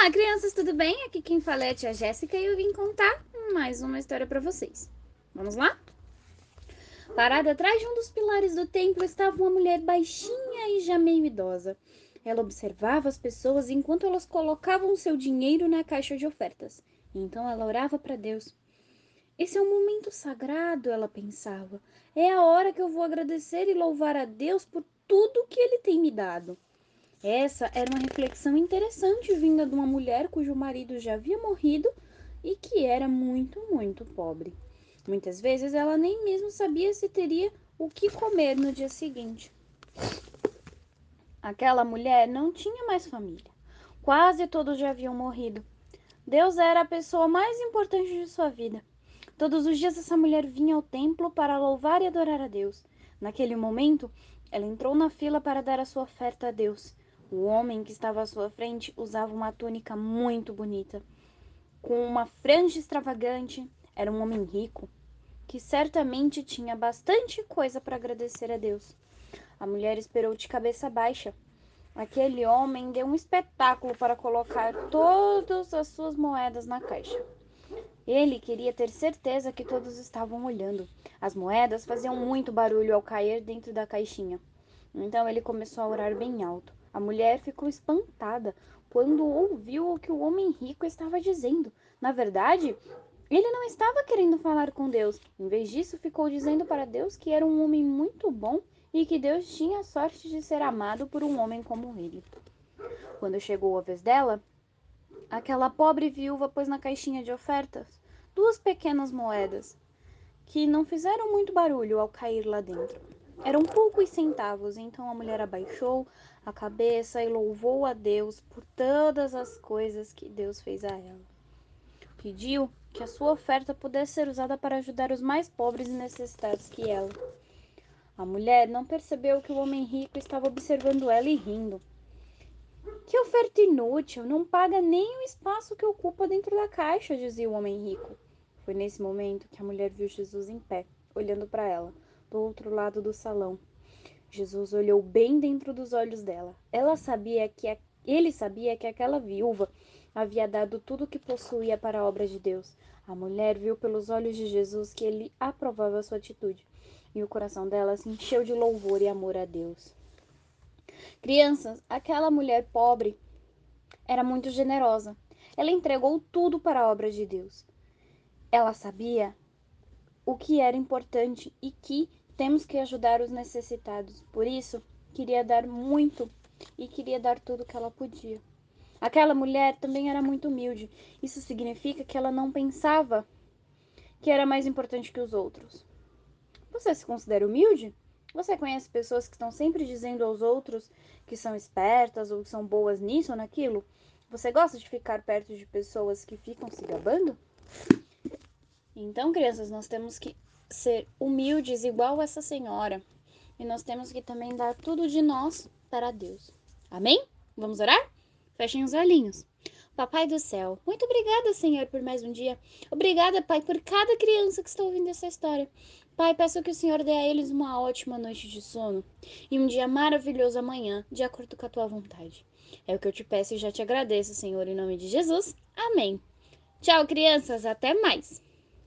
Olá, crianças, tudo bem? Aqui quem fala é a tia Jéssica e eu vim contar mais uma história para vocês. Vamos lá? Parada atrás de um dos pilares do templo estava uma mulher baixinha e já meio idosa. Ela observava as pessoas enquanto elas colocavam seu dinheiro na caixa de ofertas. Então ela orava para Deus. Esse é um momento sagrado, ela pensava. É a hora que eu vou agradecer e louvar a Deus por tudo que ele tem me dado. Essa era uma reflexão interessante vinda de uma mulher cujo marido já havia morrido e que era muito, muito pobre. Muitas vezes ela nem mesmo sabia se teria o que comer no dia seguinte. Aquela mulher não tinha mais família. Quase todos já haviam morrido. Deus era a pessoa mais importante de sua vida. Todos os dias essa mulher vinha ao templo para louvar e adorar a Deus. Naquele momento, ela entrou na fila para dar a sua oferta a Deus. O homem que estava à sua frente usava uma túnica muito bonita, com uma franja extravagante. Era um homem rico, que certamente tinha bastante coisa para agradecer a Deus. A mulher esperou de cabeça baixa. Aquele homem deu um espetáculo para colocar todas as suas moedas na caixa. Ele queria ter certeza que todos estavam olhando. As moedas faziam muito barulho ao cair dentro da caixinha. Então ele começou a orar bem alto. A mulher ficou espantada quando ouviu o que o homem rico estava dizendo. Na verdade, ele não estava querendo falar com Deus. Em vez disso, ficou dizendo para Deus que era um homem muito bom e que Deus tinha a sorte de ser amado por um homem como ele. Quando chegou a vez dela, aquela pobre viúva pôs na caixinha de ofertas duas pequenas moedas que não fizeram muito barulho ao cair lá dentro. Eram poucos centavos, então a mulher abaixou a cabeça e louvou a Deus por todas as coisas que Deus fez a ela. Pediu que a sua oferta pudesse ser usada para ajudar os mais pobres e necessitados que ela. A mulher não percebeu que o homem rico estava observando ela e rindo. Que oferta inútil! Não paga nem o espaço que ocupa dentro da caixa, dizia o homem rico. Foi nesse momento que a mulher viu Jesus em pé, olhando para ela, do outro lado do salão. Jesus olhou bem dentro dos olhos dela. Ela sabia que a... ele sabia que aquela viúva havia dado tudo o que possuía para a obra de Deus. A mulher viu pelos olhos de Jesus que ele aprovava sua atitude, e o coração dela se encheu de louvor e amor a Deus. Crianças, aquela mulher pobre era muito generosa. Ela entregou tudo para a obra de Deus. Ela sabia o que era importante e que temos que ajudar os necessitados. Por isso, queria dar muito e queria dar tudo que ela podia. Aquela mulher também era muito humilde. Isso significa que ela não pensava que era mais importante que os outros. Você se considera humilde? Você conhece pessoas que estão sempre dizendo aos outros que são espertas ou que são boas nisso ou naquilo? Você gosta de ficar perto de pessoas que ficam se gabando? Então, crianças, nós temos que ser humildes igual essa senhora. E nós temos que também dar tudo de nós para Deus. Amém? Vamos orar? Fechem os olhinhos. Papai do céu, muito obrigada, Senhor, por mais um dia. Obrigada, Pai, por cada criança que está ouvindo essa história. Pai, peço que o Senhor dê a eles uma ótima noite de sono e um dia maravilhoso amanhã, de acordo com a tua vontade. É o que eu te peço e já te agradeço, Senhor, em nome de Jesus. Amém. Tchau, crianças. Até mais.